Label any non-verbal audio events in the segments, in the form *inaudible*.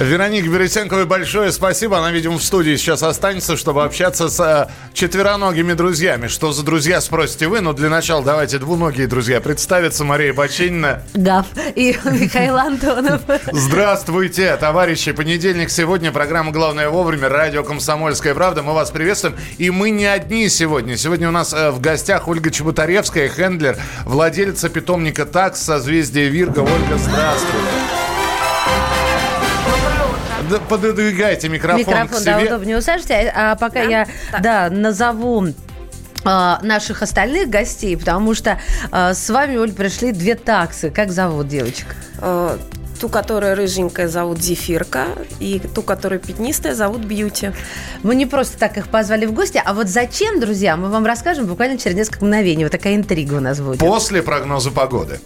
Веронике Бересенковой большое спасибо. Она, видимо, в студии сейчас останется, чтобы общаться с э, четвероногими друзьями. Что за друзья, спросите вы. Но для начала давайте двуногие друзья представиться. Мария Бочинина. Гав. И Михаил Антонов. Здравствуйте, товарищи. Понедельник сегодня. Программа «Главное вовремя». Радио «Комсомольская правда». Мы вас приветствуем. И мы не одни сегодня. Сегодня у нас э, в гостях Ольга Чеботаревская, хендлер, владелица питомника «Такс» созвездие Вирга. Ольга, здравствуйте пододвигайте микрофон, микрофон к себе. да, удобнее усаживайте. А, а пока да? я так. да, назову а, наших остальных гостей, потому что а, с вами, Оль, пришли две таксы. Как зовут девочек? А, ту, которая рыженькая, зовут Зефирка, и ту, которая пятнистая, зовут Бьюти. Мы не просто так их позвали в гости, а вот зачем, друзья, мы вам расскажем буквально через несколько мгновений. Вот такая интрига у нас будет. После прогноза погоды.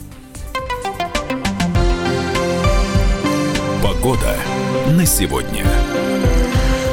Погода на сегодня.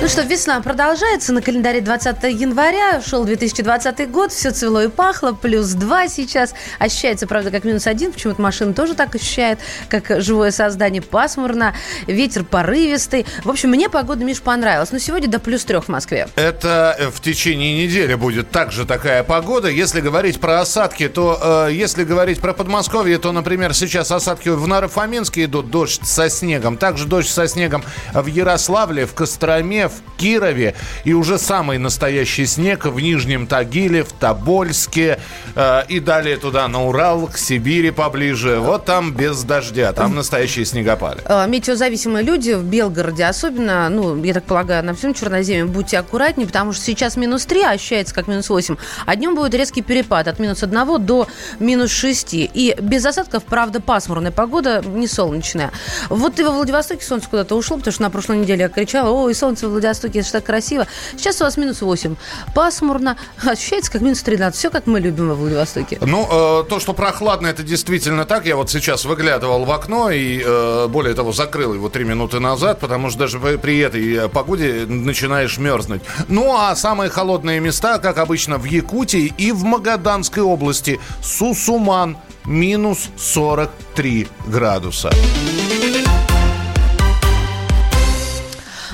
Ну что, весна продолжается. На календаре 20 января шел 2020 год. Все цвело и пахло. Плюс 2 сейчас. Ощущается, правда, как минус 1. Почему-то машина тоже так ощущает, как живое создание. Пасмурно. Ветер порывистый. В общем, мне погода, Миш, понравилась. Но сегодня до плюс 3 в Москве. Это э, в течение недели будет также такая погода. Если говорить про осадки, то э, если говорить про Подмосковье, то, например, сейчас осадки в Нарофоминске идут, дождь со снегом. Также дождь со снегом в Ярославле, в Костроме, в Кирове. И уже самый настоящий снег в Нижнем Тагиле, в Тобольске. Э, и далее туда, на Урал, к Сибири поближе. Вот там без дождя, там настоящие снегопады. Э, метеозависимые люди в Белгороде особенно, ну, я так полагаю, на всем Черноземье, будьте аккуратнее, потому что сейчас минус 3, а ощущается как минус 8. А днем будет резкий перепад от минус 1 до минус 6. И без осадков, правда, пасмурная погода, не солнечная. Вот и во Владивостоке солнце куда-то ушло, потому что на прошлой неделе я кричала, ой, солнце в Владивостоке, это так красиво. Сейчас у вас минус 8. Пасмурно. Ощущается как минус 13. Все, как мы любим во Владивостоке. Ну, э, то, что прохладно, это действительно так. Я вот сейчас выглядывал в окно и, э, более того, закрыл его три минуты назад, потому что даже при этой э, погоде начинаешь мерзнуть. Ну, а самые холодные места, как обычно, в Якутии и в Магаданской области. Сусуман минус 43 градуса.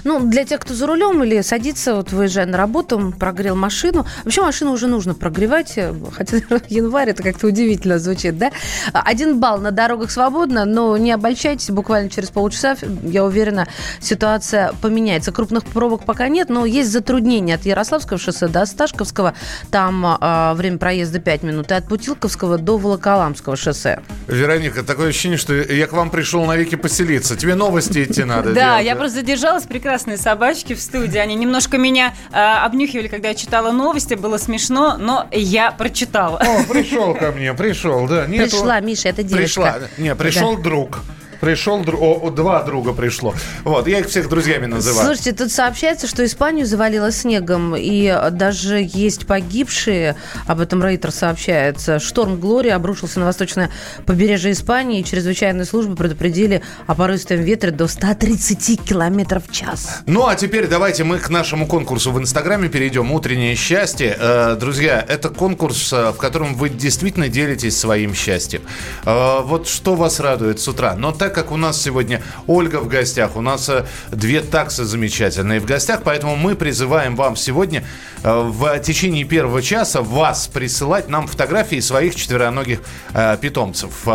Ну, для тех, кто за рулем или садится, вот выезжая на работу, прогрел машину. Вообще машину уже нужно прогревать, э, хотя январь это как-то удивительно звучит, да? Один балл на дорогах свободно, но не обольщайтесь, буквально через полчаса, я уверена, ситуация поменяется. Крупных пробок пока нет, но есть затруднения от Ярославского шоссе до Сташковского, там а, время проезда 5 минут, и от Путилковского до Волоколамского шоссе. Вероника, такое ощущение, что я к вам пришел навеки поселиться. Тебе новости идти надо. Да, я просто задержалась прекрасно прекрасные собачки в студии. Они немножко меня э, обнюхивали, когда я читала новости. Было смешно, но я прочитала. О, пришел ко мне, пришел, да. Нету... Пришла, Миша, это девочка. Пришла. Не, пришел да. друг. Пришел, о, два друга пришло. Вот, я их всех друзьями называю. Слушайте, тут сообщается, что Испанию завалило снегом, и даже есть погибшие, об этом Рейтер сообщается. Шторм Глория обрушился на восточное побережье Испании, и чрезвычайные службы предупредили о порывистом ветре до 130 километров в час. Ну, а теперь давайте мы к нашему конкурсу в Инстаграме перейдем. «Утреннее счастье». Э, друзья, это конкурс, э, в котором вы действительно делитесь своим счастьем. Э, вот что вас радует с утра? Но так так как у нас сегодня Ольга в гостях, у нас э, две таксы замечательные в гостях, поэтому мы призываем вам сегодня э, в течение первого часа вас присылать нам фотографии своих четвероногих э, питомцев,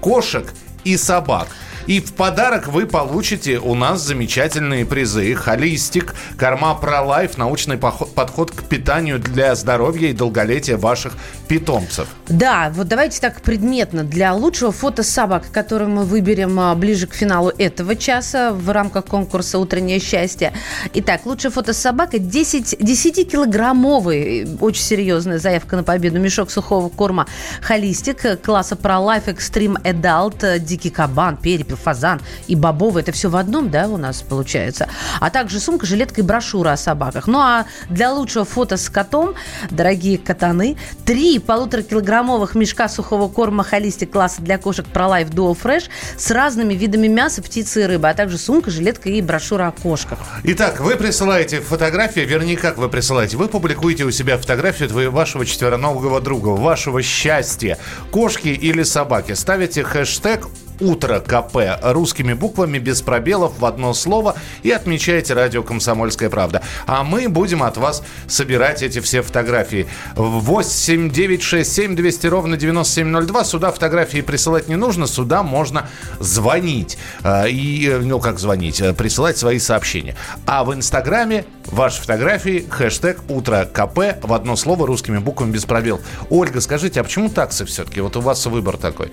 кошек и собак. И в подарок вы получите у нас замечательные призы. Холистик, Корма Pro Life, научный подход к питанию для здоровья и долголетия ваших питомцев. Да, вот давайте так предметно. Для лучшего фото собак, который мы выберем а, ближе к финалу этого часа в рамках конкурса «Утреннее счастье». Итак, лучшее фото собака 10, 10-килограммовый, очень серьезная заявка на победу, мешок сухого корма «Холистик» класса Pro Life Extreme Adult, дикий кабан, перепель, фазан и бобовый. Это все в одном, да, у нас получается. А также сумка, жилетка и брошюра о собаках. Ну а для лучшего фото с котом, дорогие катаны, три полуторакилограммовых мешка сухого корма холистик класса для кошек ProLife Dual Fresh с разными видами мяса, птицы и рыбы, а также сумка, жилетка и брошюра о кошках. Итак, вы присылаете фотографии, вернее, как вы присылаете? Вы публикуете у себя фотографию вашего четвероногого друга, вашего счастья, кошки или собаки. Ставите хэштег «Утро КП» русскими буквами, без пробелов, в одно слово и отмечайте радио «Комсомольская правда». А мы будем от вас собирать эти все фотографии. 8 9 6 7 200 ровно 9702. Сюда фотографии присылать не нужно, сюда можно звонить. А, И, э, ну, как звонить, э, присылать свои сообщения. А в Инстаграме ваши фотографии, хэштег «Утро КП» в одно слово русскими буквами без пробел. Ольга, скажите, а почему таксы все-таки? Вот у вас выбор такой.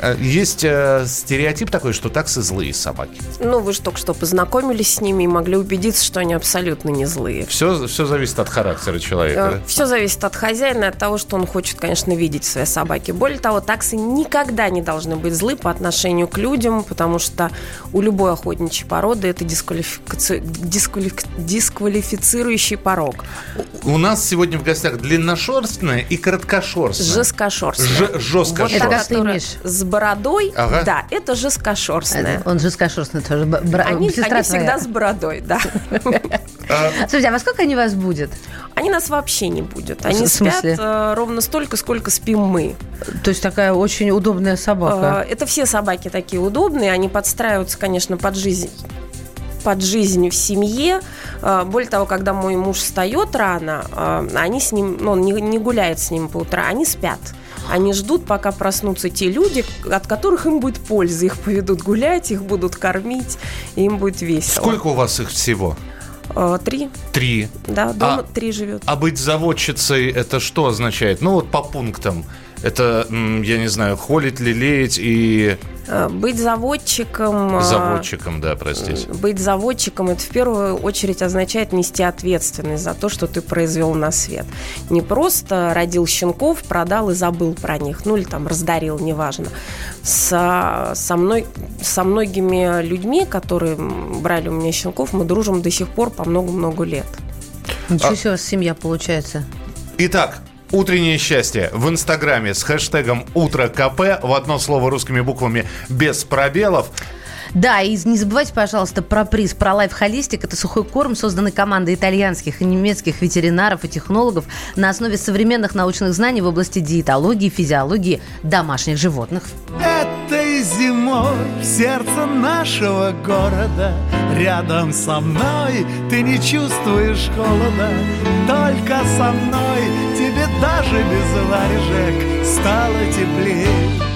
Э, Есть э, стереотип такой, что таксы злые собаки. Ну, вы же только что познакомились с ними и могли убедиться, что они абсолютно не злые. Все, все зависит от характера человека. да? Все зависит от хозяина от того, что он хочет, конечно, видеть в своей собаке. Более того, таксы никогда не должны быть злы по отношению к людям, потому что у любой охотничьей породы это дисквалификаци- дисквалифик- дисквалифицирующий порог. У нас сегодня в гостях длинношерстная и короткошерстная. Жесткошерстная. Ж- жесткошерстная. Вот Это та, которая имеешь? с бородой, Ага. Да, это жесткошерстная. Он жесткошерстный тоже. бра- Они, сестра они всегда твоя. с бородой, да. Слушайте, а во сколько они вас будет? Они нас вообще не будут. Они спят э, ровно столько, сколько спим мы. То есть такая очень удобная Э, собака. Это все собаки такие удобные, они подстраиваются, конечно, под жизнь под жизнь в семье. Э, Более того, когда мой муж встает рано, э, они с ним, ну, он не, не гуляет с ним по утрам, они спят. Они ждут, пока проснутся те люди, от которых им будет польза. Их поведут гулять, их будут кормить, и им будет весело. Сколько у вас их всего? Э, Три, Три. да, дома А- три живет. А быть заводчицей это что означает? Ну вот по пунктам. Это, я не знаю, холить, лелеять и... Э, Быть заводчиком... э, Заводчиком, да, простите. Быть заводчиком это в первую очередь означает нести ответственность за то, что ты произвел на свет. Не просто родил щенков, продал и забыл про них, ну или там раздарил, неважно. Со, со, мной, со многими людьми, которые брали у меня щенков, мы дружим до сих пор по много-много лет. Ничего себе у вас семья получается. Итак, утреннее счастье в Инстаграме с хэштегом «Утро КП» в одно слово русскими буквами без пробелов. Да, и не забывайте, пожалуйста, про приз про Life Holistic. Это сухой корм, созданный командой итальянских и немецких ветеринаров и технологов на основе современных научных знаний в области диетологии и физиологии домашних животных. Этой зимой в сердце нашего города Рядом со мной ты не чувствуешь холода Только со мной тебе даже без варежек стало теплее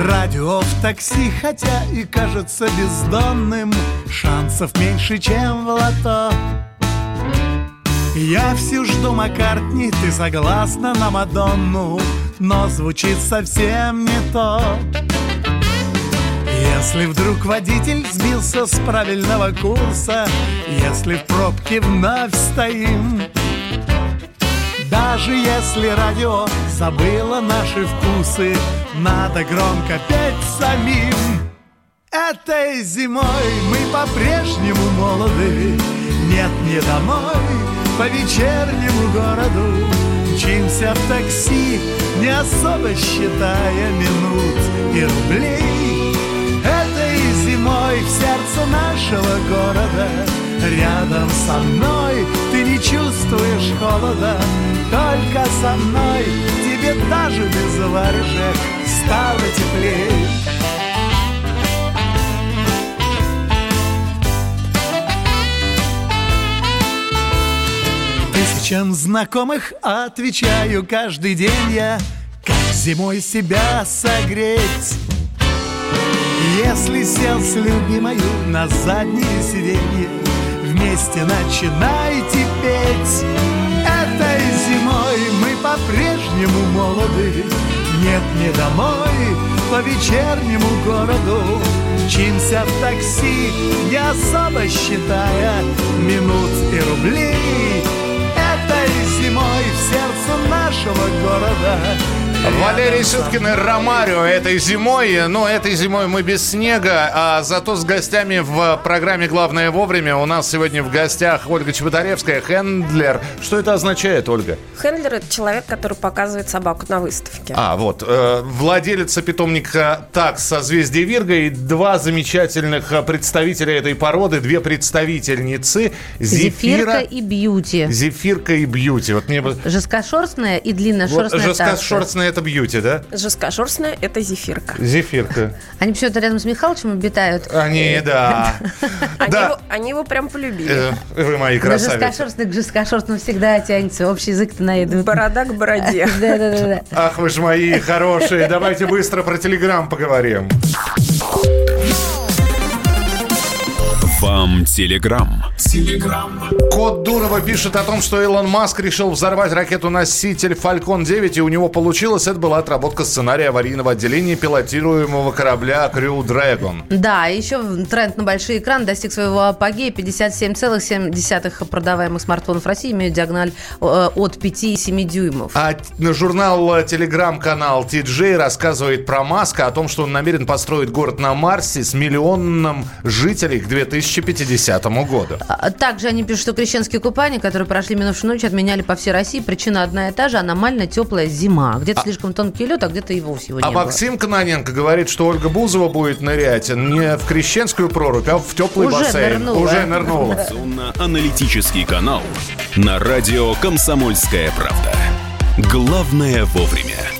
Радио в такси, хотя и кажется бездонным. Шансов меньше, чем в лото. Я всю жду Маккартни, ты согласна на Мадонну? Но звучит совсем не то. Если вдруг водитель сбился с правильного курса Если в пробке вновь стоим. Даже если радио забыло наши вкусы Надо громко петь самим. Этой зимой мы по-прежнему молоды. Нет, не домой, по вечернему городу. Мчимся в такси, не особо считая минут и рублей. Этой зимой в сердце нашего города Рядом со мной ты не чувствуешь холода. Только со мной тебе даже без варежек стало теплей Тысячам знакомых отвечаю каждый день я Как зимой себя согреть. Если сел с любимою на заднее сиденье Вместе начинайте петь Этой зимой мы по-прежнему молоды Нет, не домой, по вечернему городу Мчимся в такси, не особо считая Минут и рублей Этой зимой в сердце нашего города. Валерий Сюткин и Ромарио этой зимой. Но этой зимой мы без снега, а зато с гостями в программе «Главное вовремя». У нас сегодня в гостях Ольга Чеботаревская, хендлер. Что это означает, Ольга? Хендлер – это человек, который показывает собаку на выставке. А, вот. Э, владелица питомника «Такс» созвездие Вирга и два замечательных представителя этой породы, две представительницы Зефирка и Бьюти. Зефирка и Бьюти. Вот мне бы... Жесткошерстная и Вот длинношерстная жесткошерстная это Бьюти, да? Жесткошерстная – это зефирка. Зефирка. Они почему-то рядом с Михалычем обитают. Они, да. Они, Да. его, они его прям полюбили. Э, Вы мои красавицы. жесткошерстный к жесткошерстному всегда тянется. Общий язык-то найдут. Борода к бороде. *laughs* Да-да-да. Ах вы ж мои хорошие. Давайте быстро про Телеграм поговорим. Вам Телеграм. Кот Дурова пишет о том, что Илон Маск решил взорвать ракету-носитель Falcon 9, и у него получилось. Это была отработка сценария аварийного отделения пилотируемого корабля Crew Dragon. Да, еще тренд на большой экран достиг своего апогея. 57,7 продаваемых смартфонов в России имеют диагональ э, от 5,7 дюймов. А журнал э, телеграм-канал TJ рассказывает про Маска, о том, что он намерен построить город на Марсе с миллионным жителей к 2050 году. А Также они пишут, что крещенские купания, которые прошли минувшую ночь, отменяли по всей России. Причина одна и та же – аномально теплая зима. Где-то слишком тонкий лед, а где-то и вовсе его А не было. Максим Кононенко говорит, что Ольга Бузова будет нырять не в крещенскую прорубь, а в теплый Уже бассейн. нырнула. Уже нырнула. Информационно-аналитический канал на радио «Комсомольская правда». Главное вовремя.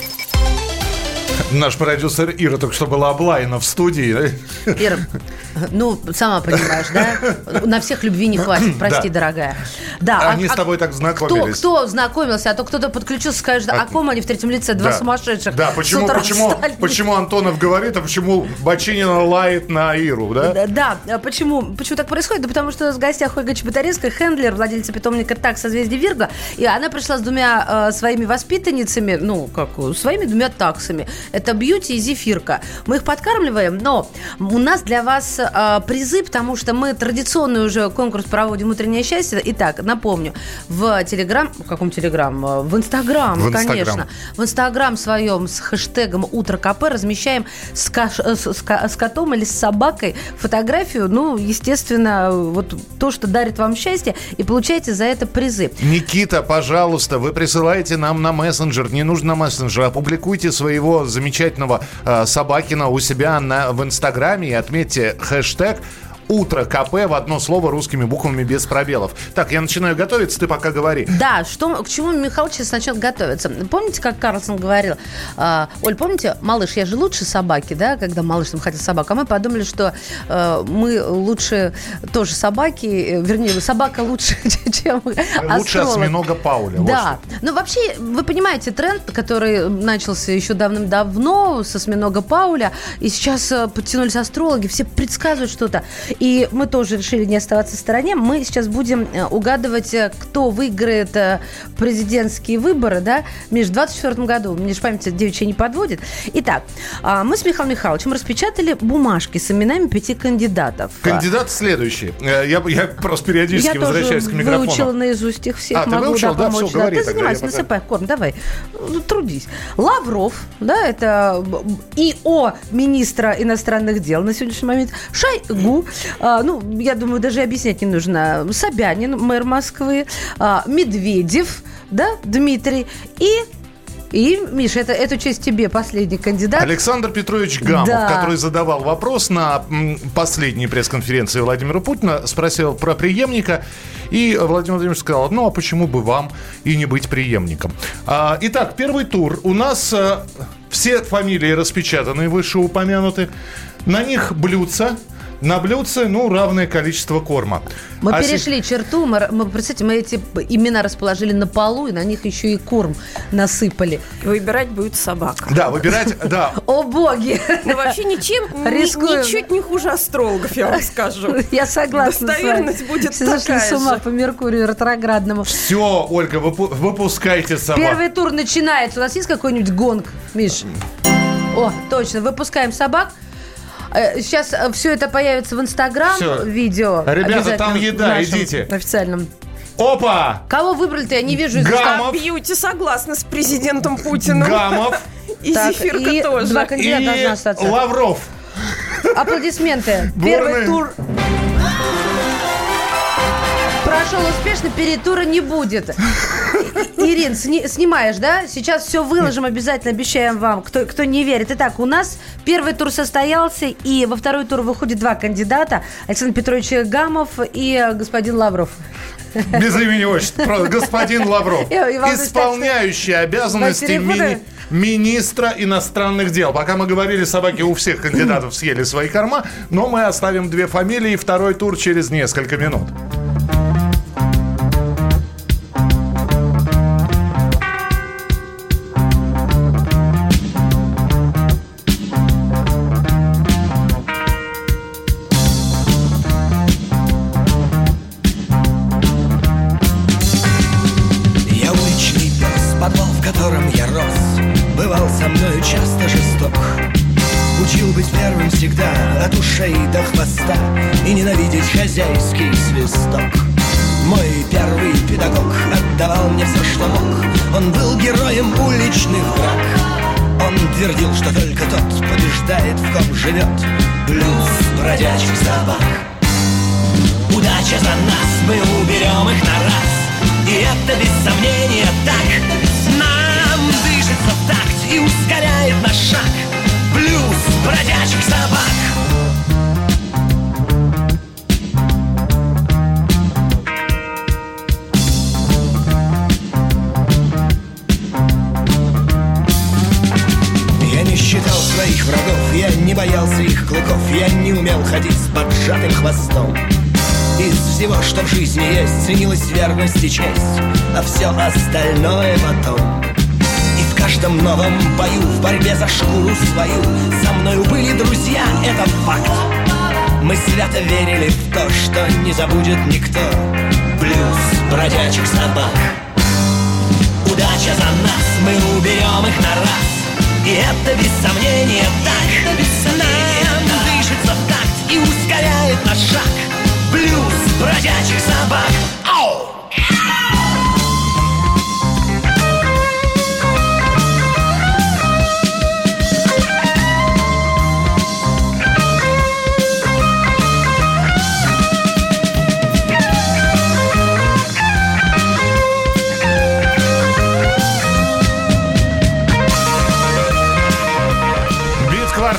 Наш продюсер Ира только что была облаяна в студии. Ира, ну, сама понимаешь, да? На всех любви не хватит, прости, дорогая. Да, Они с тобой так кто, знакомились. кто знакомился, а то кто-то подключился, скажет, о ком они в третьем лице, два Да. сумасшедших. Да, почему, почему, встали. почему Антонов говорит, а почему Бочинина лает на Иру, да? Да, Да, а почему, почему так происходит? Да потому что в гостях Ольга Чеботаревская, хендлер, владельца питомника «Так» созвездие Вирга, и она пришла с двумя э, своими воспитанницами, ну, как, своими двумя таксами. Это Бьюти и Зефирка. Мы их подкармливаем, но у нас для вас э, призы, потому что мы традиционный уже конкурс проводим «Утреннее счастье». Итак, напомню, в Телеграм, в каком Телеграм? Э, В Инстаграм, В Инстаграм. конечно. В Инстаграм своем с хэштегом «Утро КП» размещаем с, каш- с- с котом или с собакой фотографию, ну, естественно, вот то, что дарит вам счастье, и получаете за это призы. Никита, пожалуйста, вы присылаете нам на мессенджер, не нужно на мессенджер, опубликуйте своего замечательного э, Собакина у себя на, в Инстаграме. И отметьте хэштег Утро КП в одно слово русскими буквами без пробелов. Так, я начинаю готовиться, ты пока говори. Да, что, к чему Михалыч сейчас начнет готовиться? Помните, как Карлсон говорил? а, Оль, помните, малыш, я же лучше собаки, да, когда малыш там хотел собаку, а мы подумали, что э, мы лучше тоже собаки, э, вернее, собака лучше, *laughs* чем Лучше астролог. осьминога Пауля. вот Да. Ну, вообще, вы понимаете, тренд, который начался еще давным-давно с осьминога Пауля, и сейчас э, подтянулись астрологи, все предсказывают что-то. И мы тоже решили не оставаться в стороне. Мы сейчас будем э, угадывать, э, кто выиграет э, президентские выборы, да, Миш, в 24 году. Мне же память девичья не подводит. Итак, а, мы с Михаилом Михайловичем распечатали бумажки с именами пяти кандидатов. Кандидат следующий. Я, я просто периодически Я возвращаюсь к микрофону. выучила наизусть их всех. А, ты могу выучила? Да, помочь. всё, говори Ты занимайся, я насыпай корм, давай. Ну, Трудись. Лавров, да, это ИО министра иностранных дел на сегодняшний момент. Шойгу, А, ну, я думаю, даже объяснять не нужно. Собянин, мэр Москвы, а, Медведев, да, Дмитрий и и, Миша, это, эту честь тебе, последний кандидат. Александр Петрович Гамов, Да. который задавал вопрос на последней пресс-конференции Владимира Путина, спросил про преемника. И Владимир Владимирович сказал, ну а почему бы вам и не быть преемником? А, итак, первый тур. У нас а, все фамилии распечатаны, вышеупомянуты. На них блюдца. На блюдце, ну, равное количество корма. Мы А перешли черту, мы, мы, представьте, мы эти имена расположили на полу, и на них еще и корм насыпали. Выбирать будет собака. Да, выбирать, да, О, боги! Ну, вообще ничем, ничуть не хуже астрологов, я вам скажу. Я согласна Достоверность с будет Все зашли с ума по Меркурию ретроградному. все, Ольга, выпу- выпускайте собак. Первый тур начинается. У нас есть какой-нибудь гонг, Миш? О, точно, выпускаем собак. Э, Сейчас все это появится в Инстаграм, Всё. видео. Ребята, там еда, идите. Официальном. Опа! Кого выбрали-то, я не вижу. из Гамов. Бьюти согласна с президентом Путиным. Гамов *laughs* И Так, Зефирка и тоже. два кандидата должны и остаться. Лавров. Аплодисменты. Первый тур прошел успешно, перетура не будет. И- Ирин, сни- снимаешь, да? Сейчас все выложим, обязательно обещаем вам, кто, кто не верит. Итак, у нас первый тур состоялся, и во второй тур выходит два кандидата. Александр Петрович Гамов и господин Лавров. Без имени отчества. Господин Лавров. Исполняющий обязанности мини- министра иностранных дел. Пока мы говорили, собаки у всех кандидатов съели свои корма, но мы оставим две фамилии. Второй тур через несколько минут. Что в жизни есть, ценилась верность и честь, а все остальное потом. И в каждом новом бою, в борьбе за шкуру свою, со мною были друзья, это факт. Мы свято верили в то, что не забудет никто. Блюз бродячих собак. Удача за нас, мы уберем их на раз. И это без сомнения так. Нам дышится в такт и ускоряет наш шаг Блюз бродячих собак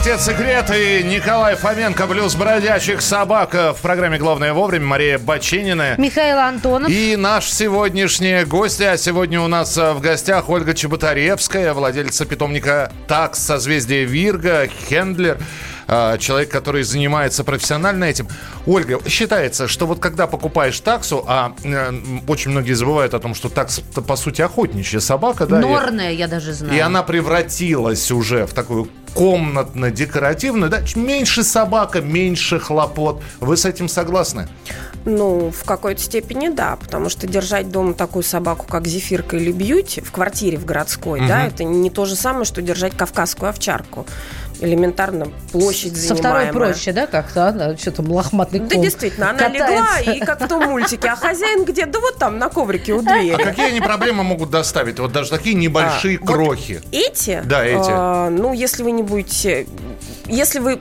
Ау! Бит-квартет «Секрет» и Николай Фоменко, блюз бродячих собак. В программе «Главное вовремя» Мария Баченина. Михаил Антонов. И наш сегодняшний гость, а сегодня у нас а, в гостях Ольга Чеботаревская, владельца питомника «Такс» созвездия Вирга, хендлер, человек, который занимается профессионально этим. Ольга, считается, что вот когда покупаешь таксу, а э, очень многие забывают о том, что такс это, по сути охотничья собака, да, и- Норная, я даже знаю. и она превратилась уже в такую комнатно-декоративную, да, меньше собака, меньше хлопот. Вы с этим согласны? Ну, в какой-то степени да, потому что держать дома такую собаку, как Зефирка или Бьюти, в квартире в городской, да, это не то же самое, что держать кавказскую овчарку. Элементарно площадь Со второй проще, да, как-то? а? Что там лохматный Да, ком действительно, она легла, катается. и как в том мультике, а хозяин где? Да вот там, на коврике у двери. А какие они проблемы могут доставить? Вот даже такие небольшие А, вот крохи. Эти? Да, эти. а, ну, если вы не будете... Если вы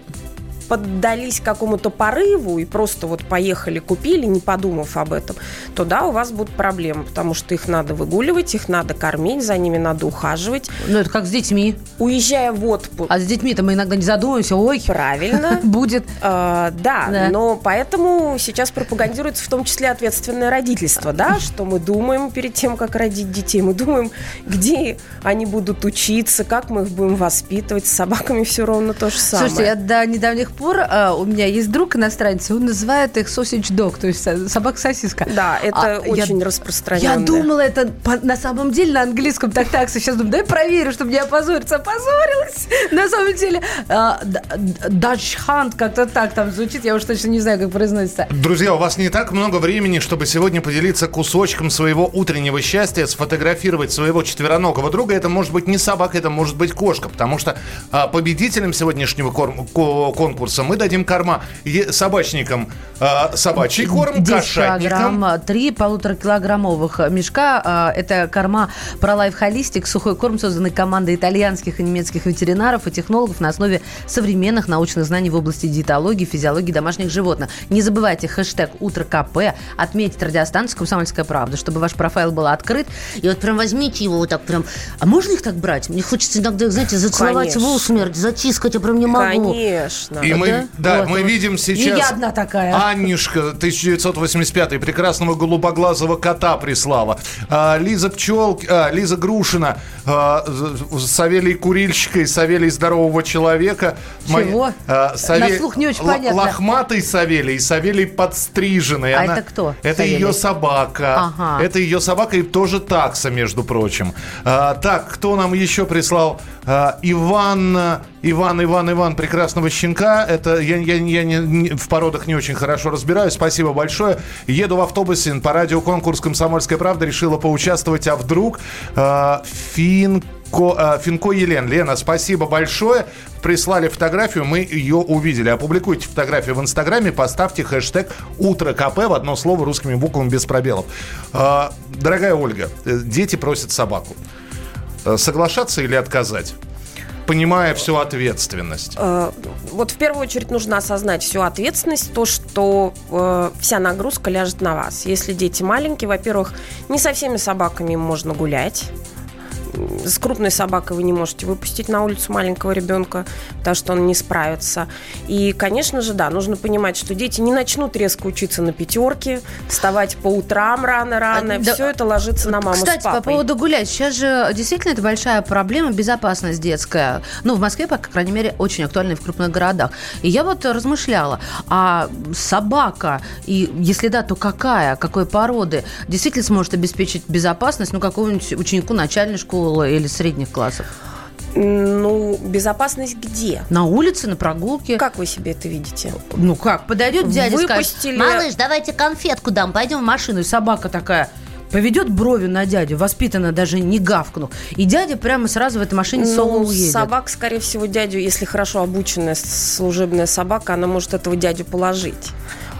поддались какому-то порыву и просто вот поехали, купили, не подумав об этом, то да, у вас будут проблемы, потому что их надо выгуливать, их надо кормить, за ними надо ухаживать. Ну, это как с детьми. Уезжая в отпуск, А с детьми-то мы иногда не задумываемся, ой, правильно, *laughs* будет. Да, Да. но поэтому сейчас пропагандируется в том числе ответственное родительство, да, что мы думаем перед тем, как родить детей, мы думаем, где они будут учиться, как мы их будем воспитывать, с собаками все ровно то же самое. Слушайте, я до недавних пор, а, у меня есть друг иностранец, он называет их sausage dog, то есть со- собака-сосиска. Да, это А, я- очень распространенное. Я думала, это по- на самом деле на английском так так. Сейчас думаю, дай проверю, чтобы не опозориться. Опозорилась. На самом деле, а, Dutch Hunt как-то так там звучит. Я уж точно не знаю, как произносится. Друзья, у вас не так много времени, чтобы сегодня поделиться кусочком своего утреннего счастья, сфотографировать своего четвероногого друга. Это может быть не собака, это может быть кошка, потому что а, победителям сегодняшнего корм- ко- конкурса мы дадим корма собачникам а, собачий корм, 10 кошатникам. килограмм, а, три полуторакилограммовых мешка. А, Это корма ProLife Holistic, сухой корм, созданный командой итальянских и немецких ветеринаров и технологов на основе современных научных знаний в области диетологии, физиологии домашних животных. Не забывайте хэштег «Утро КП», отметить радиостанцию «Комсомольская правда», чтобы ваш профайл был открыт. И вот прям возьмите его вот так прям... А можно их так брать? Мне хочется иногда, знаете, зацеловать Конечно. в усмерть, затискать, я прям не могу. Конечно. И мы, да, Вот, мы вот. видим Не сейчас... я одна такая. Аннишка, 1985 прекрасного голубоглазого кота прислала. А, Лиза Пчел, а, Лиза Грушина, а, Савелий Курильщика и Савелий Здорового Человека. Чего? а, На слух не очень Л- понятно. Лохматый Савелий и Савелий подстриженный. А Она- это кто, Это Савелий? ее собака. Ага. Это ее собака и тоже такса, между прочим. А, так, кто нам еще прислал? А, Иван, Иван, Иван, Иван, прекрасного щенка. Это я, я, я не- не- в породах не очень хорошо разбираюсь. Спасибо большое. Еду в автобусе по радиоконкурс «Комсомольская правда». Решила поучаствовать, а вдруг а, Финко, а, Финко Елен. Лена, спасибо большое. Прислали фотографию, мы ее увидели. Опубликуйте фотографию в Инстаграме, поставьте хэштег «Утро КП» в одно слово русскими буквами без пробелов. А, дорогая Ольга, э, дети просят собаку. Э, Соглашаться или отказать? Понимая всю ответственность. Э, Вот в первую очередь нужно осознать всю ответственность, то, что э, вся нагрузка ляжет на вас. Если дети маленькие, во-первых, не со всеми собаками можно гулять. С крупной собакой вы не можете выпустить на улицу маленького ребенка, потому что он не справится. И, конечно же, да, нужно понимать, что дети не начнут резко учиться на пятерке, вставать по утрам рано-рано. А, да, Все это ложится на маму Кстати, с папой. по поводу гулять. Сейчас же действительно это большая проблема, безопасность детская. Ну, в Москве, по крайней мере, очень актуальна в крупных городах. И я вот размышляла, а собака, и если да, то какая, какой породы, действительно сможет обеспечить безопасность, ну, какому-нибудь ученику начальной школы или средних классов? Ну, безопасность где? На улице, на прогулке. Как вы себе это видите? Ну как, подойдет дядя и скажет, Выпустили- малыш, давайте конфетку дам, пойдем в машину. И собака такая поведет бровью на дядю, воспитанно даже не гавкнув. И дядя прямо сразу в этой машине соло Ну, уедет. собак, скорее всего, дядю, если хорошо обученная служебная собака, она может этого дядю положить.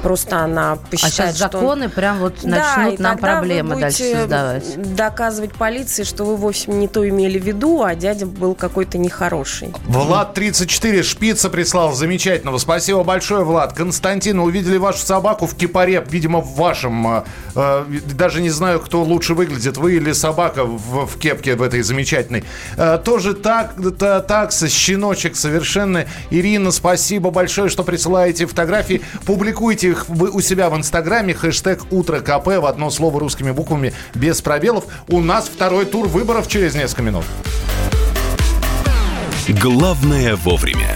Просто она А посчитает, сейчас что он- законы прям вот Да, начнут и нам проблемы дальше создавать. доказывать полиции, что вы вовсе не то имели в виду, а дядя был какой-то нехороший. Влад 34 шпица прислал замечательного. Спасибо большое, Влад. Константин, увидели вашу собаку в кипаре, видимо, в вашем. э, э, даже не знаю, кто лучше выглядит, вы или собака в, в кепке в этой замечательной. Э, тоже так, та- такса, щеночек совершенно. Ирина, спасибо большое, что присылаете фотографии. Публикуйте их вы у себя в Инстаграме. Хэштег «Утро КП» в одно слово русскими буквами без пробелов. У нас второй тур выборов через несколько минут. Главное вовремя.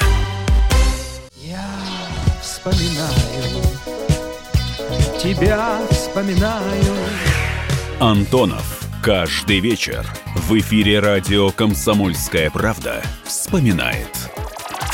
Я вспоминаю, тебя вспоминаю. Антонов. Каждый вечер в эфире радио «Комсомольская правда» вспоминает.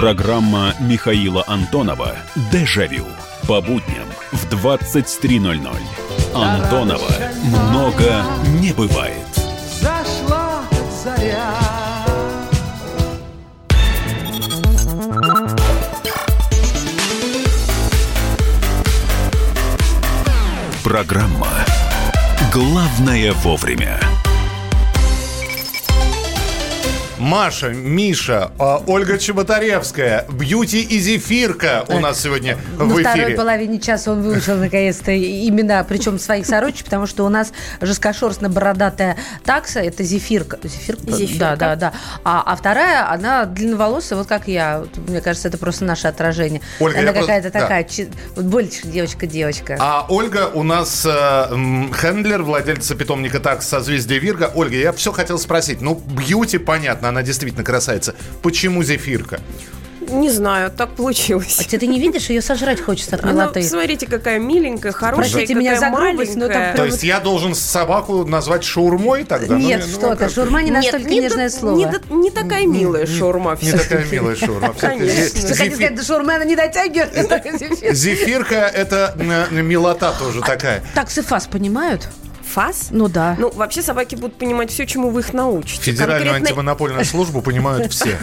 Программа Михаила Антонова «Дежавю». По будням в 23.00. Антонова много не бывает. Зашла заря. Программа «Главное вовремя». Маша, Миша, а, Ольга Чеботаревская, Бьюти и Зефирка у нас сегодня На в второй эфире. половине часа он выучил наконец-то имена, причем своих сородичей, потому что у нас жесткошерстно-бородатая такса, это зефирка. Зефирка? Зефирка. Да, да, да. А, а вторая, она длинноволосая, вот как я. Мне кажется, это просто наше отражение. Ольга, она я просто- какая-то да. такая, чи- вот больше девочка-девочка. А Ольга у нас э, хендлер, владельца питомника такс созвездия Вирга. Ольга, я все хотел спросить. Ну, Бьюти, понятно, она действительно красавица. Почему Зефирка? Не знаю, так получилось. А ты, ты не видишь, ее сожрать хочется от Она, милоты. смотрите, какая миленькая, хорошая, Простите меня за грубость, но там То есть я должен собаку назвать шаурмой тогда? Ну, Нет, ну, что как? ты, шурма не Нет, настолько не нежное та- слово. Не, не такая милая шаурма Не такая милая шаурма. Конечно. Ты зефир- сказать, до шаурмы она не дотягивает. Зефир. Зефирка это милота тоже такая. Таксифас понимают? Фас? Ну да. Ну, вообще собаки будут понимать все, чему вы их научите. Федеральную Конкретно- антимонопольную службу понимают все.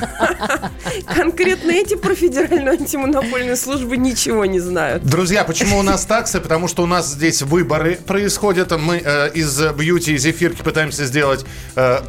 *laughs* Конкретно эти про федеральную антимонопольную службу ничего не знают. Друзья, почему у нас таксы? Потому что у нас здесь выборы происходят. Мы э, из бьюти и зефирки пытаемся сделать э,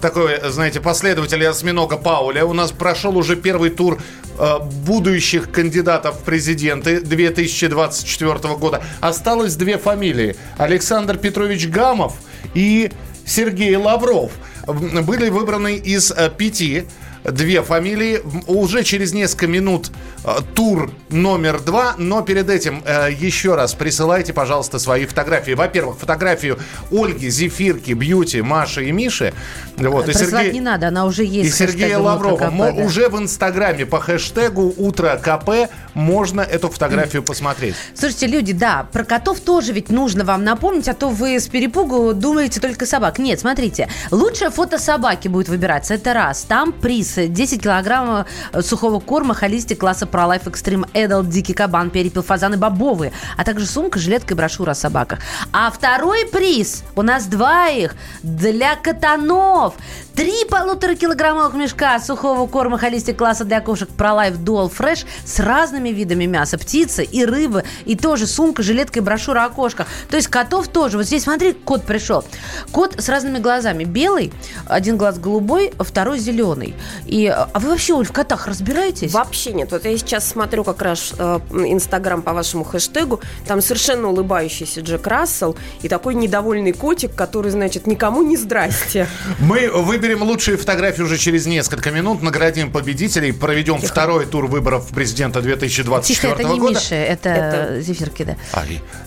такой, знаете, последователь осьминога Пауля. У нас прошел уже первый тур э, будущих кандидатов в президенты 2024 года. Осталось две фамилии. Александр Петрович Гамов и Сергей Лавров. Были выбраны из э, пяти две фамилии. Уже через несколько минут э, тур номер два. Но перед этим э, еще раз присылайте, пожалуйста, свои фотографии. Во-первых, фотографию Ольги, Зефирки, Бьюти, Маши и Миши. Вот, и Сергей- не надо, она уже есть. и Сергея Лаврова. «Утро КП», да. Уже в Инстаграме по хэштегу «Утро КП» можно эту фотографию *clears throat* посмотреть. Слушайте, люди, да, про котов тоже ведь нужно вам напомнить, а то вы с перепугу думаете только собак. Нет, смотрите, лучшее фото собаки будет выбираться, это раз. Там приз 10 килограммов э, сухого корма холистик класса ProLife Extreme Adult, дикий кабан, перепел, фазаны бобовые, а также сумка, жилетка и брошюра о собаках. А второй приз, у нас два их, для катанов. Три полуторакилограммовых мешка сухого корма холистик класса для кошек ProLife Dual Fresh с разными видами мяса, птицы и рыбы, и тоже сумка, жилетка и брошюра о кошках. То есть котов тоже. Вот здесь, смотри, кот пришел. Кот с разными глазами. Белый, один глаз голубой, второй зеленый. И, а вы вообще, Оль, в котах разбираетесь? Вообще нет. Вот я сейчас смотрю как раз э, Инстаграм по вашему хэштегу. Там совершенно улыбающийся Джек Рассел и такой недовольный котик, который, значит, никому не здрасте. Мы выберем лучшие фотографии уже через несколько минут, наградим победителей, проведем второй тур выборов президента 2024 Тихо, это не года. Миша, это, Это- зефирки, да. А,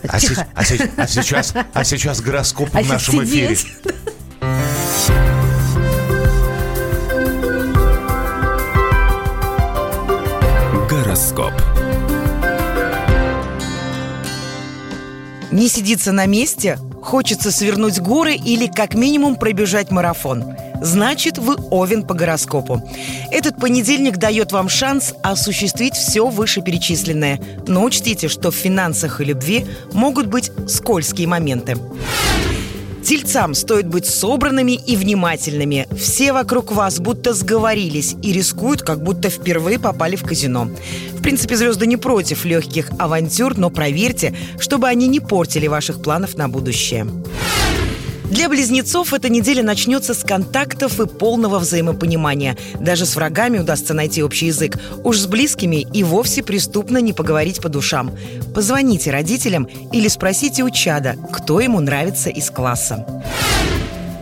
а Тихо. а се- а сейчас, а сейчас гороскоп А в нашем эфире. Гороскоп. Не сидится на месте? Хочется свернуть горы или как минимум пробежать марафон. Значит, вы овен по гороскопу. Этот понедельник дает вам шанс осуществить все вышеперечисленное. Но учтите, что в финансах и любви могут быть скользкие моменты. Тельцам стоит быть собранными и внимательными. Все вокруг вас будто сговорились и рискуют, как будто впервые попали в казино. В принципе, звезды не против легких авантюр, но проверьте, чтобы они не портили ваших планов на будущее. Для близнецов эта неделя начнется с контактов и полного взаимопонимания. Даже с врагами удастся найти общий язык. Уж с близкими и вовсе преступно не поговорить по душам. Позвоните родителям или спросите у чада, кто ему нравится из класса.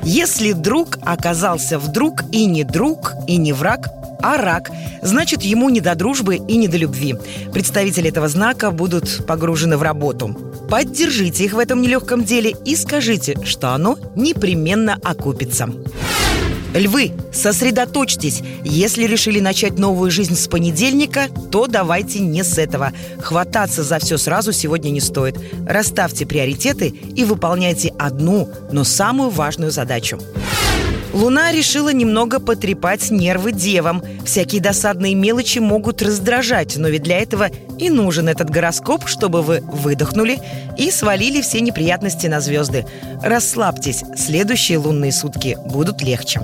Если друг оказался вдруг и не друг, и не враг, а рак, значит ему не до дружбы и не до любви. Представители этого знака будут погружены в работу. Поддержите их в этом нелегком деле и скажите, что оно непременно окупится. Львы, сосредоточьтесь. Если решили начать новую жизнь с понедельника, то давайте не с этого. Хвататься за все сразу сегодня не стоит. Расставьте приоритеты и выполняйте одну, но самую важную задачу. Луна решила немного потрепать нервы девам. Всякие досадные мелочи могут раздражать, но ведь для этого и нужен этот гороскоп, чтобы вы выдохнули и свалили все неприятности на звезды. Расслабьтесь, следующие лунные сутки будут легче.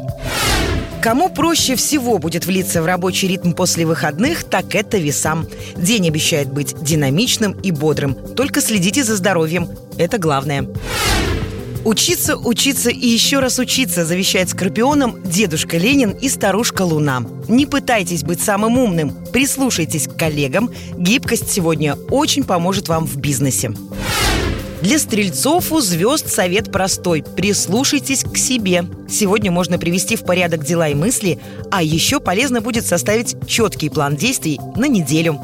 Кому проще всего будет влиться в рабочий ритм после выходных, так это весам. День обещает быть динамичным и бодрым. Только следите за здоровьем. Это главное. Учиться, учиться и еще раз учиться, завещает Скорпионам дедушка Ленин и старушка Луна. Не пытайтесь быть самым умным, прислушайтесь к коллегам. Гибкость сегодня очень поможет вам в бизнесе. Для стрельцов у звезд совет простой. Прислушайтесь к себе. Сегодня можно привести в порядок дела и мысли, а еще полезно будет составить четкий план действий на неделю.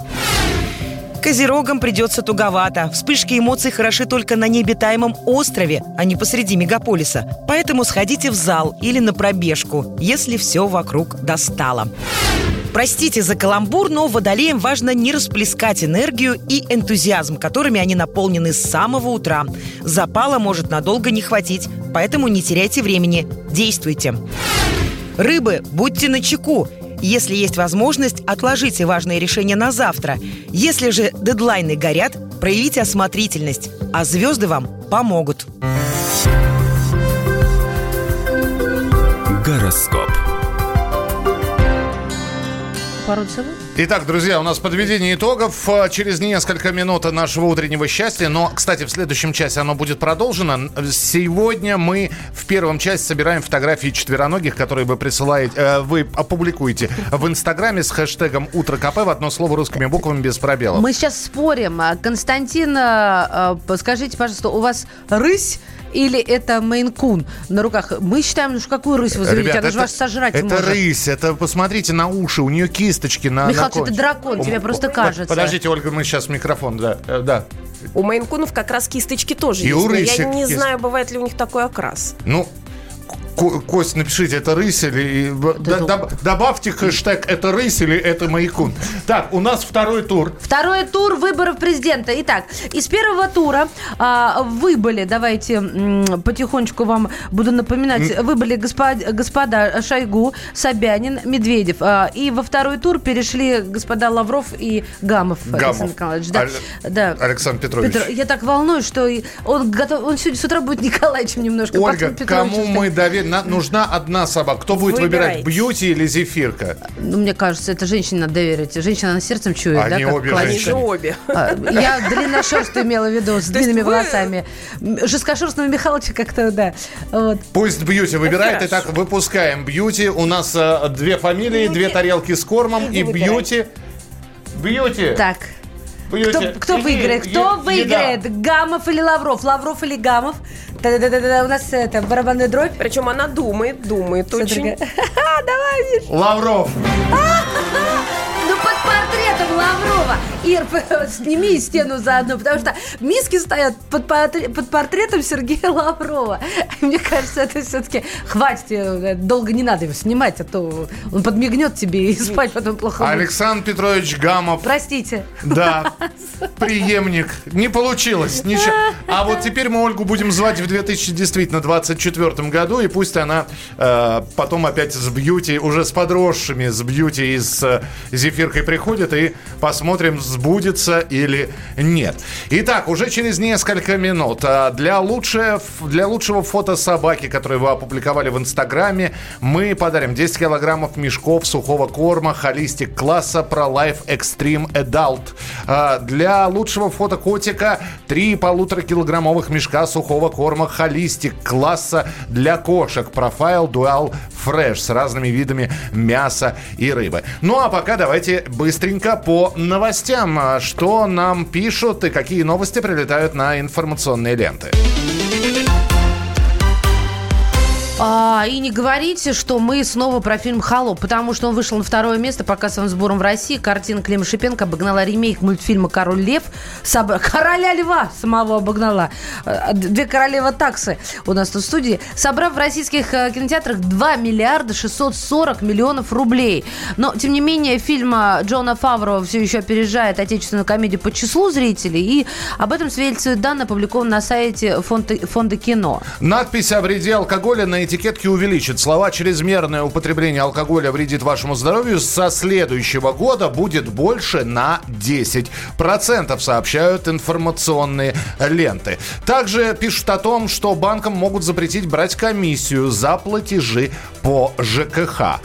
Козерогам придется туговато. Вспышки эмоций хороши только на необитаемом острове, а не посреди мегаполиса. Поэтому сходите в зал или на пробежку, если все вокруг достало. Простите за каламбур, но водолеям важно не расплескать энергию и энтузиазм, которыми они наполнены с самого утра. Запала может надолго не хватить, поэтому не теряйте времени, действуйте. Рыбы, будьте начеку. Если есть возможность, отложите важные решения на завтра. Если же дедлайны горят, проявите осмотрительность, а звезды вам помогут. Гороскоп. Пару целых? Итак, друзья, у нас подведение итогов э, через несколько минут нашего утреннего счастья. Но, кстати, в следующем часе оно будет продолжено. Сегодня мы в первом части собираем фотографии четвероногих, которые вы присылаете, э, вы опубликуете в Инстаграме с хэштегом «Утро КП» в одно слово русскими буквами без пробелов. Мы сейчас спорим. Константин, а, скажите, пожалуйста, у вас рысь или это мейн-кун на руках? Мы считаем, что какую рысь вы заведете? Ребят, Она же вас сожрать это может. рысь, это посмотрите на уши, у нее кисточки на Михалыч, на это дракон, тебе О, просто кажется. Подождите, Ольга, мы сейчас микрофон, да, э, да. У мейнкунов как раз кисточки тоже И есть. у рысек Я не есть. знаю, бывает ли у них такой окрас. Ну, Кость, напишите, это рысь или... доб- добавьте хэштег «это рысь» или «это мейнкун». Так, у нас второй тур. Второй тур выборов президента. Итак, из первого тура а, выбыли, давайте м, потихонечку вам буду напоминать, выбыли господ- господа Шойгу, Собянин, Медведев. А, и во второй тур перешли господа Лавров и Гамов. Гамов. Александр Николаевич. Да, Аль- да. Александр Петрович. Петр, я так волнуюсь, что он готов, он сегодня с утра будет *laughs* Николаевичем немножко. Ольга, кому мы доверим? На- нужна одна собака. Кто будет выбирать, Выбирайте. Бьюти или Зефирка? Ну, мне кажется, это женщине надо доверить. Женщина на сердцем чует, Они да? как обе классика. Они же обе. А, Я длинношерстую имела в виду, с длинными вы- волосами. Жесткошерстного Михалыча как-то, да. Вот. Пусть Бьюти выбирает. Итак, выпускаем Бьюти. У нас э, две фамилии, две тарелки с кормом и Бьюти. Бьюти. Так. Бьюти. Кто, кто выиграет? е- Кто еда. выиграет? Гамов или Лавров? Лавров или Гамов? Да-да-да-да, у нас это, барабанная дробь. Причем она думает, думает очень. Ха, *laughs* Давай, Миш. Лавров. *laughs* Портретом Лаврова. Ир, *laughs* сними стену заодно, потому что миски стоят под, под портретом Сергея Лаврова. *laughs* Мне кажется, это все-таки хватит, э, долго не надо его снимать, а то он подмигнет тебе и *laughs* спать потом плохо. Александр Петрович Гамов. Простите. Да, преемник. Не получилось. Ничего. А вот теперь мы Ольгу будем звать в 2024 году, и пусть она э, потом опять с бьюти, уже с подросшими, с бьюти и с э, зефиркой приходит, и посмотрим, сбудется или нет. Итак, уже через несколько минут э, для, лучше, для лучшего фото собаки, которое вы опубликовали в Инстаграме, мы подарим 10 килограммов мешков сухого корма холистик класса ProLife Extreme Adult. А, Для лучшего фото котика 3 полутора килограммовых мешка сухого корма холистик класса для кошек Профайл Dual Fresh с разными видами мяса и рыбы. Ну а пока давайте быстренько по новостям. А, Что нам пишут и какие новости прилетают на информационные ленты. А, и не говорите, что мы снова про фильм «Холоп», потому что он вышел на второе место по кассовым сборам в России. Картина Клима Шипенко обогнала ремейк мультфильма «Король лев». Соб- *laughs* Короля льва самого обогнала. Э, Две королевы таксы у нас тут в студии. Собрав в российских э, кинотеатрах 2 миллиарда 640 миллионов рублей. Но, тем не менее, фильм э, Джона Фавро все еще опережает отечественную комедию по числу зрителей. И об этом свидетельствуют данные, опубликованные на сайте фонда, фонда кино. Надпись о вреде алкоголя на этикетке увеличат. Слова «чрезмерное употребление алкоголя вредит вашему здоровью» со следующего года будет больше на 10%, сообщают информационные ленты. Также пишут о том, что банкам могут запретить брать комиссию за платежи по ЖКХ.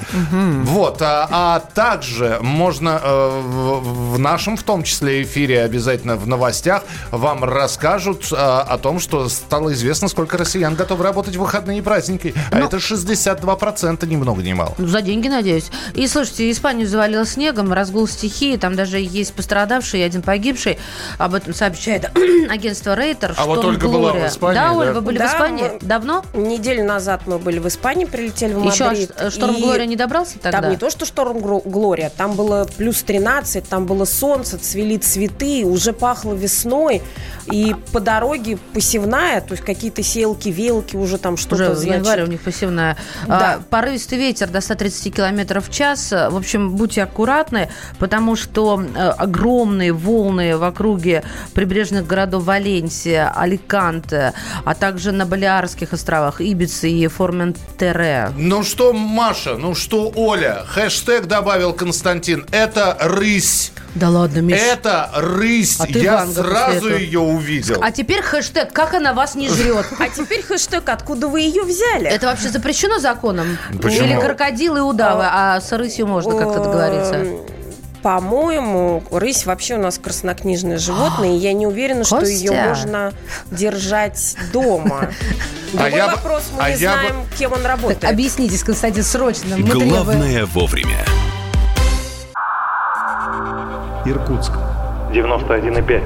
Вот, а, а также можно э, в, в нашем, в том числе, эфире обязательно в новостях вам расскажут э, о том, что стало известно, сколько россиян готовы работать в выходные и праздники. А это 62%, ни много ни мало. Ну, за деньги, надеюсь. И, слушайте, Испанию завалило снегом, разгул стихии, там даже есть пострадавший и один погибший. Об этом сообщает *clears throat* агентство Рейтер. А вот Шторм Ольга была в Глория. Испании, Да, да? Оль, вы были Да, в Испании? мы- Давно? Неделю назад мы были в Испании, прилетели в Еще Мадрид. ш- шторм и Глория не добрался тогда? Там не то, что шторм Глория, там было плюс 13, там было солнце, цвели цветы, уже пахло весной. И по дороге посевная, то есть какие-то селки, велки уже там что-то, значит. У них посевная. Да. А, порывистый ветер до 130 километров в час. В общем, будьте аккуратны, потому что э, огромные волны в округе прибрежных городов Валенсия, Аликанте, а также на Балиарских островах Ибицы и Форментере. Ну что, Маша, ну что, Оля, хэштег добавил Константин, это рысь. Да ладно, Миш. Это рысь. А ты Я Ванга после сразу этого. ее увидел. А теперь хэштег «Как она вас не жрет». А теперь хэштег «Откуда вы ее взяли?» Это вообще запрещено законом? Почему? Или крокодилы и удавы, а с рысью можно как-то договориться? По-моему, рысь вообще у нас краснокнижное животное, и я не уверена, что Костя. ее можно держать дома. *laughs* Другой я бы- вопрос, мы а не я бы- знаем, кем он работает. Объяснитесь, Константин, срочно. Мы требуем. Главное вовремя. Иркутск. 91,5.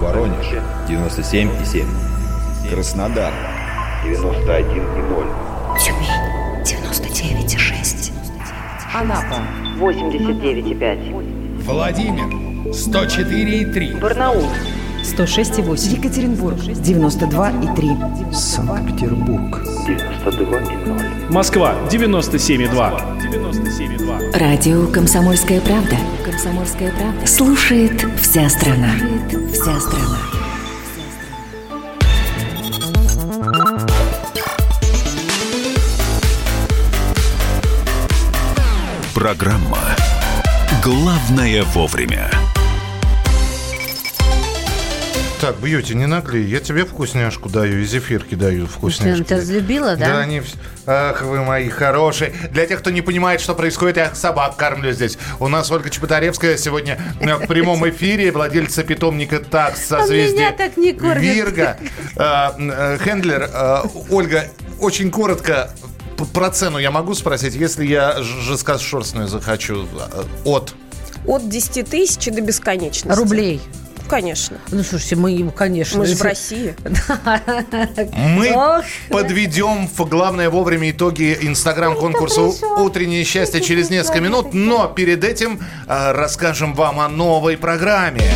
Воронеж. 97,7. Краснодар. 91,0. Тюмень 99,6. Анапа 89,5. Владимир 104,3. Барнаул 106,8. Екатеринбург. 92,3. Санкт-Петербург. 92,0. Москва 97,2. 97,2. Радио «Комсомольская правда». «Комсомольская правда». Слушает вся страна. Слушает вся страна. Программа «Главное вовремя». Так, Бьюти, не наглей, я тебе вкусняшку даю, и зефирки даю Ты вкусняшки. тебя разлюбила, да? Да, они... Ах, вы мои хорошие. Для тех, кто не понимает, что происходит, я собак кормлю здесь. У нас Ольга Чеботаревская сегодня э, в прямом *laughs* эфире, владельца питомника такс А созвездия меня так не кормят. Вирга. Э, э, Хендлер, э, Ольга, очень коротко, про цену я могу спросить, если я жесткошерстную захочу э, от... От 10 тысяч до бесконечности. Рублей. Конечно. Ну, слушайте, мы им, конечно. Мы же в России. *laughs* Мы подведем в главное вовремя итоги инстаграм-конкурса «Утреннее счастье» через несколько минут, но перед этим э, расскажем вам о новой программе.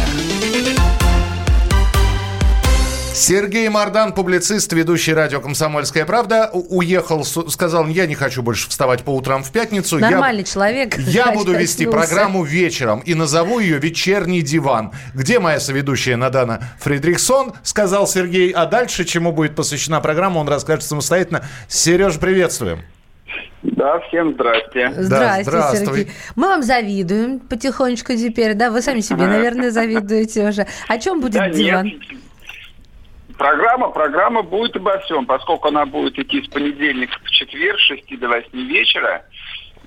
Сергей Мардан, публицист, ведущий радио «Комсомольская правда», уехал, сказал, я не хочу больше вставать по утрам в пятницу. Я- Нормальный человек. *laughs* Я *laughs* буду вести очнулся. программу вечером и назову ее «Вечерний диван». Где моя соведущая Надана Фридрихсон, сказал Сергей. А дальше, чему будет посвящена программа, он расскажет самостоятельно. Сереж, приветствуем. Да, всем здрасте. Здрасте, здравствуй. Сергей. Мы вам завидуем потихонечку теперь, да? Вы сами себе, наверное, завидуете уже. О чем будет Да нет. Программа, программа будет обо всем, поскольку она будет идти с понедельника в четверг с 6 до 8 вечера.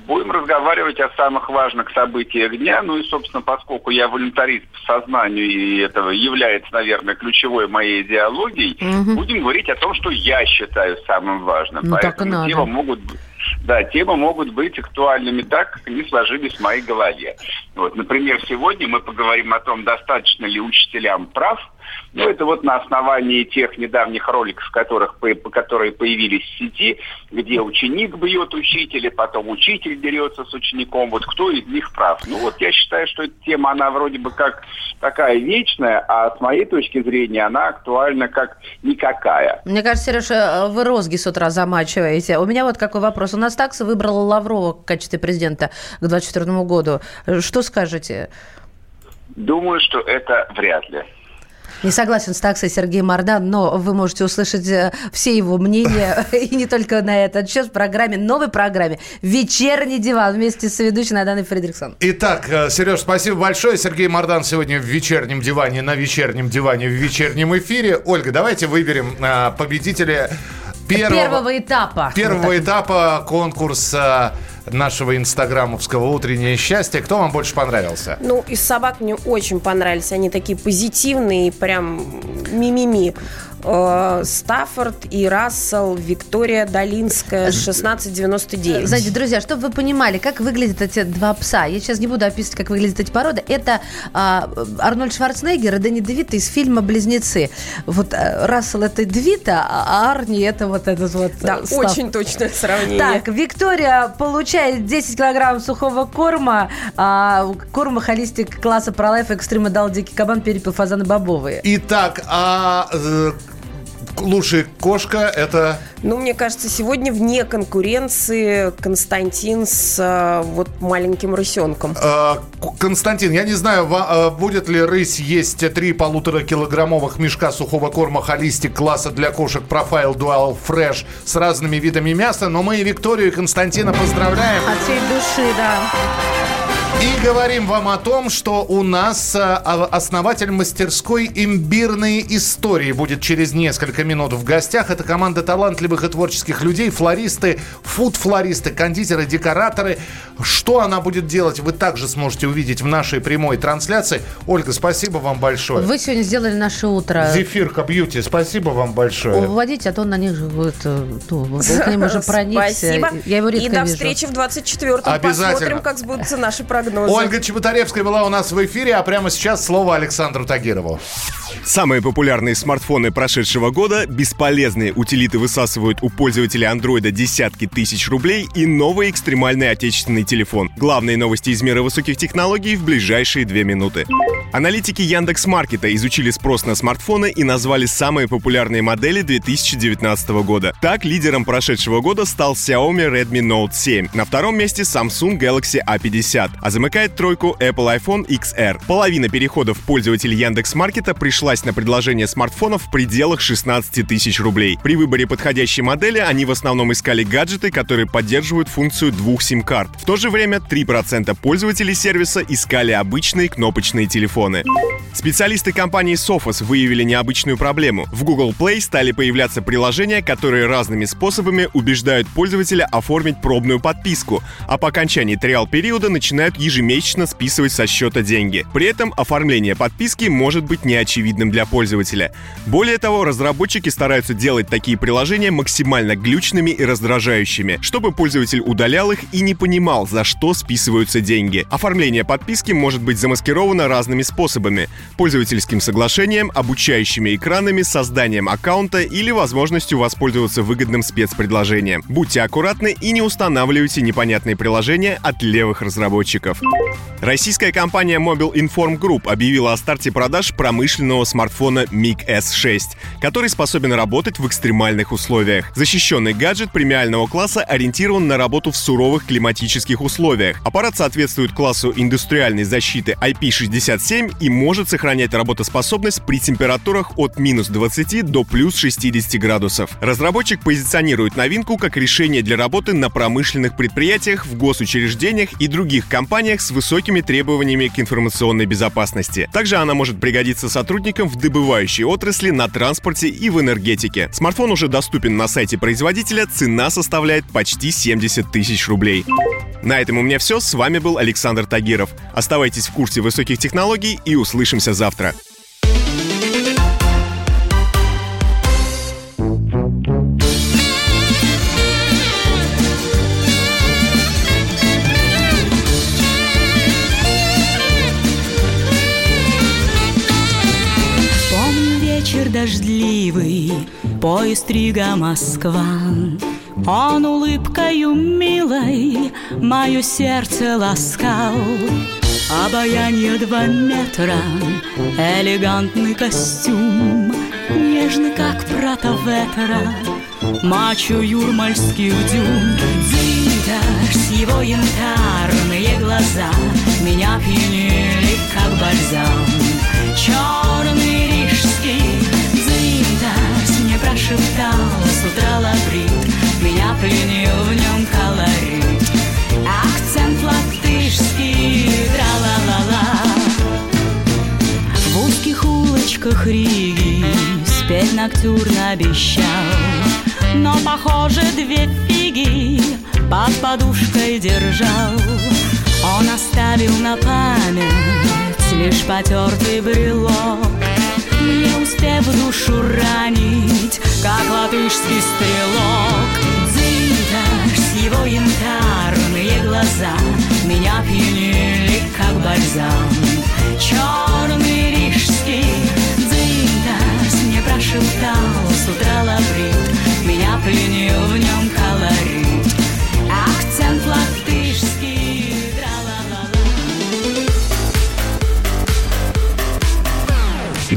Будем разговаривать о самых важных событиях дня. Ну и, собственно, поскольку я волонтарист по сознанию, и этого является, наверное, ключевой моей идеологией, Мгм. будем говорить о том, что я считаю самым важным. Ну, так и Поэтому надо. темы могут быть... Да, темы могут быть актуальными так, как они сложились в моей голове. Вот, например, сегодня мы поговорим о том, достаточно ли учителям прав. Ну, это вот на основании тех недавних роликов, которых, по- которые появились в сети, где ученик бьет учителя, потом учитель дерется с учеником. Вот кто из них прав? Ну, вот я считаю, что эта тема, она вроде бы как такая вечная, а с моей точки зрения она актуальна как никакая. Мне кажется, Сережа, вы розги с утра замачиваете. У меня вот какой вопрос. У нас такса выбрала Лаврова в качестве президента к 2024 году. Что скажете? Думаю, что это вряд ли. Не согласен с таксой Сергей Мордан, но вы можете услышать э, все его мнения, *laughs* *laughs* и не только на этот счет, в программе, новой программе «Вечерний диван» вместе с ведущей Наданой Фредериксон. Итак, э, Сереж, спасибо большое. Сергей Мордан сегодня в вечернем диване, на вечернем диване, в вечернем эфире. Ольга, давайте выберем э, победителя первого, Первого этапа. первого этапа конкурса нашего инстаграмовского «Утреннее счастье». Кто вам больше понравился? Ну, из собак мне очень понравились. Они такие позитивные, прям мимими. Э, Стаффорд и Рассел, Виктория Долинская, 1699. Знаете, друзья, чтобы вы понимали, как выглядят эти два пса. Я сейчас не буду описывать, как выглядят эти породы. Это а, Арнольд Шварценеггер и Дэнни Девита из фильма «Близнецы». Вот а, Рассел это Девита, а Арни это вот этот вот Да, э, Стаффорд. очень точное сравнение. Так, Виктория получает 10 килограмм сухого корма, а, корма холистик класса ProLife Extreme дал дикий кабан, перепел фазаны бобовые. Итак, а э, лучшая кошка это... Ну, мне кажется, сегодня вне конкуренции Константин с э, вот маленьким рысенком. Э, К- Константин, я не знаю, ва- э, будет ли рысь есть три полутора килограммовых мешка сухого корма холистик класса для кошек Profile Dual Fresh с разными видами мяса, но мы и Викторию и Константина поздравляем. От всей души, да. И говорим вам о том, что у нас э, а- основатель мастерской имбирные истории будет через несколько минут в гостях. Это команда талантливых и творческих людей, флористы, фуд-флористы, кондитеры, декораторы. Что она будет делать, вы также сможете увидеть в нашей прямой трансляции. Ольга, спасибо вам большое. Вы сегодня сделали наше утро. Зефирка Бьюти, спасибо вам большое. Уводите, а то он на них же будет, э, ну, он к ним уже *laughs* проникся. Спасибо. Я его редко И до вижу. встречи в 24-м. Обязательно. Посмотрим, как сбудутся наши прогнозы. Ольга Чеботаревская была у нас в эфире, а прямо сейчас слово Александру Тагирову. Самые популярные смартфоны прошедшего года, бесполезные утилиты высасывают у пользователей андроида десятки тысяч рублей и новый экстремальный отечественный телефон. Главные новости из мира высоких технологий в ближайшие две минуты. Аналитики Яндекс Маркета изучили спрос на смартфоны и назвали самые популярные модели 2019 года. Так, лидером прошедшего года стал Xiaomi Redmi Note 7. На втором месте Samsung Galaxy A50, а замыкает тройку Apple iPhone XR. Половина переходов пользователей Яндекс Маркета пришлась на предложение смартфонов в пределах 16 тысяч рублей. При выборе подходящей модели они в основном искали гаджеты, которые поддерживают функцию двух сим-карт. В то же время 3% пользователей сервиса искали обычные кнопочные телефоны. Специалисты компании Sophos выявили необычную проблему. В Google Play стали появляться приложения, которые разными способами убеждают пользователя оформить пробную подписку, а по окончании триал-периода начинают ежемесячно списывать со счета деньги. При этом оформление подписки может быть неочевидным для пользователя. Более того, разработчики стараются делать такие приложения максимально глючными и раздражающими, чтобы пользователь удалял их и не понимал, за что списываются деньги. Оформление подписки может быть замаскировано разными способами. Пользовательским соглашением, обучающими экранами, созданием аккаунта или возможностью воспользоваться выгодным спецпредложением. Будьте аккуратны и не устанавливайте непонятные приложения от левых разработчиков. Российская компания Mobile Inform Group объявила о старте продаж промышленного смартфона MiG S6, который способен работать в экстремальных условиях. Защищенный гаджет премиального класса ориентирован на работу в суровых климатических условиях. Аппарат соответствует классу индустриальной защиты IP67 и может сохранять работоспособность при температурах от минус 20 до плюс 60 градусов. Разработчик позиционирует новинку как решение для работы на промышленных предприятиях, в госучреждениях и других компаниях с высокими требованиями к информационной безопасности. Также она может пригодиться сотрудникам в добывающей отрасли, на транспорте и в энергетике. Смартфон уже доступен на сайте производителя, цена составляет почти 70 тысяч рублей. На этом у меня все. С вами был Александр Тагиров. Оставайтесь в курсе высоких технологий и услышимся завтра. Поезд Рига Москва. Он улыбкою милой мое сердце ласкал. Обаяние два метра, элегантный костюм, Нежный, как прата ветра, мачо юрмальских дюн. Дзинтаж с его янтарные глаза Меня пьянили, как бальзам. Черный шептал с утра лабрит Меня пленил в нем колорит. Акцент латышский, тра-ла-ла-ла. В узких улочках Риги спеть ноктюрно обещал Но, похоже, две фиги под подушкой держал. Он оставил на память лишь потертый брелок не успев душу ранить, как латышский стрелок. Дзинташ с его янтарные глаза меня пьянили, как бальзам. Черный рижский